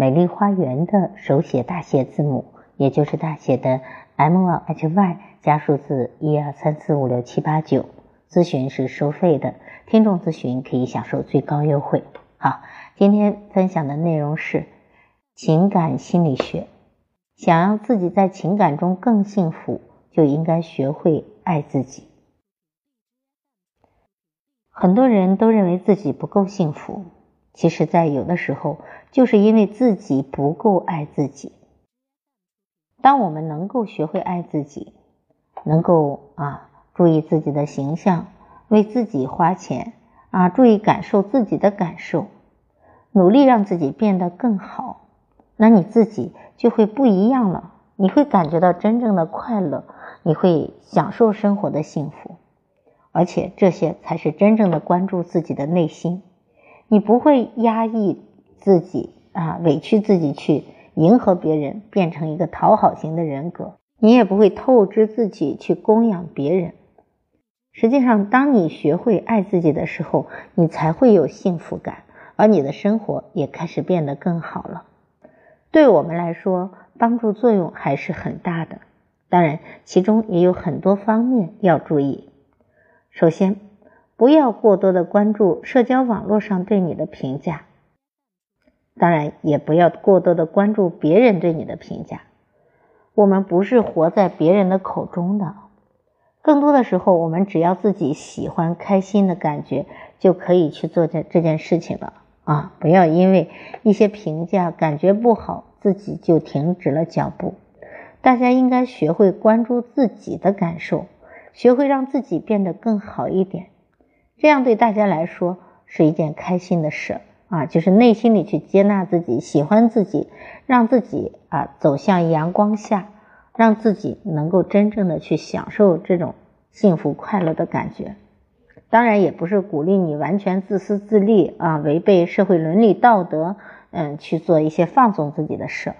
美丽花园的手写大写字母，也就是大写的 M L H Y 加数字一二三四五六七八九。咨询是收费的，听众咨询可以享受最高优惠。好，今天分享的内容是情感心理学。想要自己在情感中更幸福，就应该学会爱自己。很多人都认为自己不够幸福，其实，在有的时候，就是因为自己不够爱自己。当我们能够学会爱自己，能够啊注意自己的形象，为自己花钱啊，注意感受自己的感受，努力让自己变得更好，那你自己就会不一样了。你会感觉到真正的快乐，你会享受生活的幸福。而且这些才是真正的关注自己的内心，你不会压抑自己啊，委屈自己去迎合别人，变成一个讨好型的人格，你也不会透支自己去供养别人。实际上，当你学会爱自己的时候，你才会有幸福感，而你的生活也开始变得更好了。对我们来说，帮助作用还是很大的。当然，其中也有很多方面要注意。首先，不要过多的关注社交网络上对你的评价，当然也不要过多的关注别人对你的评价。我们不是活在别人的口中的，更多的时候，我们只要自己喜欢、开心的感觉，就可以去做这这件事情了啊！不要因为一些评价感觉不好，自己就停止了脚步。大家应该学会关注自己的感受。学会让自己变得更好一点，这样对大家来说是一件开心的事啊！就是内心里去接纳自己，喜欢自己，让自己啊走向阳光下，让自己能够真正的去享受这种幸福快乐的感觉。当然，也不是鼓励你完全自私自利啊，违背社会伦理道德，嗯，去做一些放纵自己的事。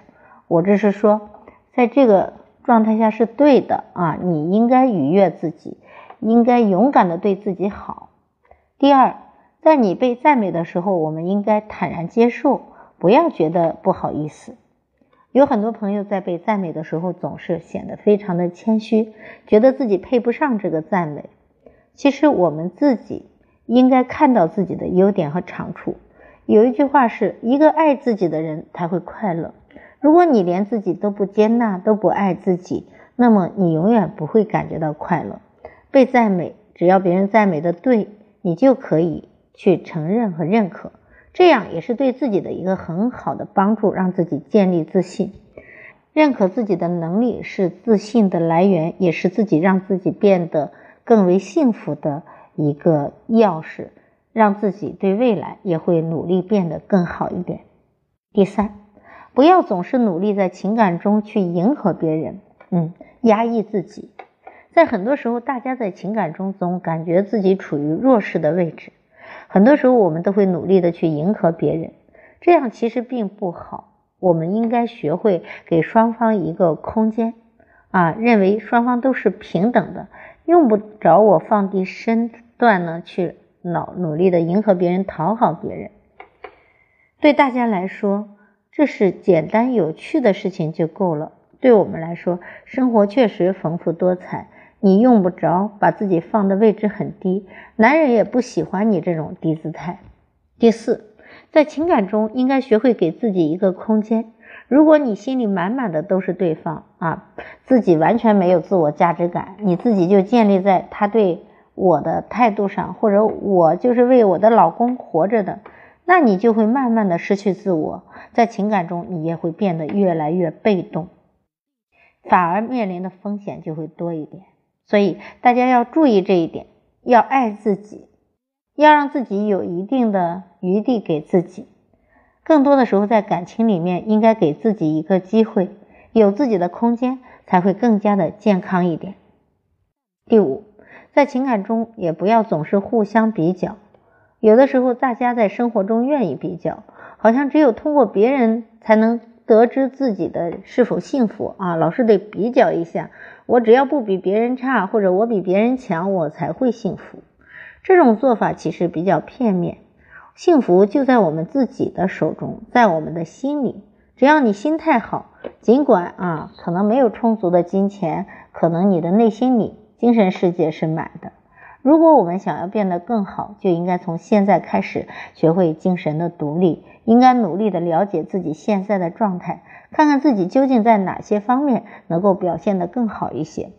我只是说，在这个。状态下是对的啊，你应该愉悦自己，应该勇敢的对自己好。第二，在你被赞美的时候，我们应该坦然接受，不要觉得不好意思。有很多朋友在被赞美的时候，总是显得非常的谦虚，觉得自己配不上这个赞美。其实我们自己应该看到自己的优点和长处。有一句话是一个爱自己的人才会快乐。如果你连自己都不接纳、都不爱自己，那么你永远不会感觉到快乐。被赞美，只要别人赞美的对，你就可以去承认和认可，这样也是对自己的一个很好的帮助，让自己建立自信。认可自己的能力是自信的来源，也是自己让自己变得更为幸福的一个钥匙，让自己对未来也会努力变得更好一点。第三。不要总是努力在情感中去迎合别人，嗯，压抑自己。在很多时候，大家在情感中总感觉自己处于弱势的位置，很多时候我们都会努力的去迎合别人，这样其实并不好。我们应该学会给双方一个空间，啊，认为双方都是平等的，用不着我放低身段呢去努努力的迎合别人、讨好别人。对大家来说。这是简单有趣的事情就够了。对我们来说，生活确实丰富多彩，你用不着把自己放的位置很低，男人也不喜欢你这种低姿态。第四，在情感中应该学会给自己一个空间。如果你心里满满的都是对方啊，自己完全没有自我价值感，你自己就建立在他对我的态度上，或者我就是为我的老公活着的。那你就会慢慢的失去自我，在情感中你也会变得越来越被动，反而面临的风险就会多一点。所以大家要注意这一点，要爱自己，要让自己有一定的余地给自己。更多的时候，在感情里面，应该给自己一个机会，有自己的空间，才会更加的健康一点。第五，在情感中也不要总是互相比较。有的时候，大家在生活中愿意比较，好像只有通过别人才能得知自己的是否幸福啊，老是得比较一下。我只要不比别人差，或者我比别人强，我才会幸福。这种做法其实比较片面。幸福就在我们自己的手中，在我们的心里。只要你心态好，尽管啊，可能没有充足的金钱，可能你的内心里精神世界是满的。如果我们想要变得更好，就应该从现在开始学会精神的独立，应该努力的了解自己现在的状态，看看自己究竟在哪些方面能够表现得更好一些。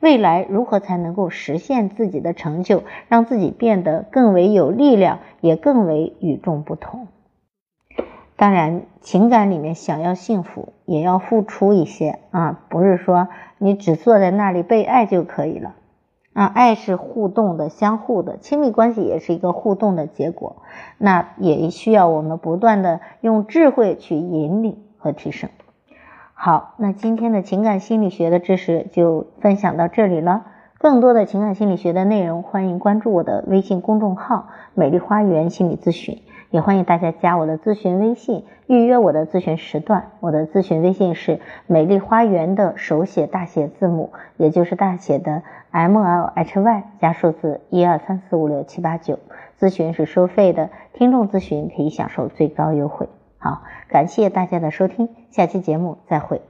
未来如何才能够实现自己的成就，让自己变得更为有力量，也更为与众不同？当然，情感里面想要幸福，也要付出一些啊，不是说你只坐在那里被爱就可以了啊。爱是互动的、相互的，亲密关系也是一个互动的结果，那也需要我们不断的用智慧去引领和提升。好，那今天的情感心理学的知识就分享到这里了。更多的情感心理学的内容，欢迎关注我的微信公众号“美丽花园心理咨询”，也欢迎大家加我的咨询微信，预约我的咨询时段。我的咨询微信是“美丽花园”的手写大写字母，也就是大写的 M L H Y 加数字一二三四五六七八九。咨询是收费的，听众咨询可以享受最高优惠。好，感谢大家的收听，下期节目再会。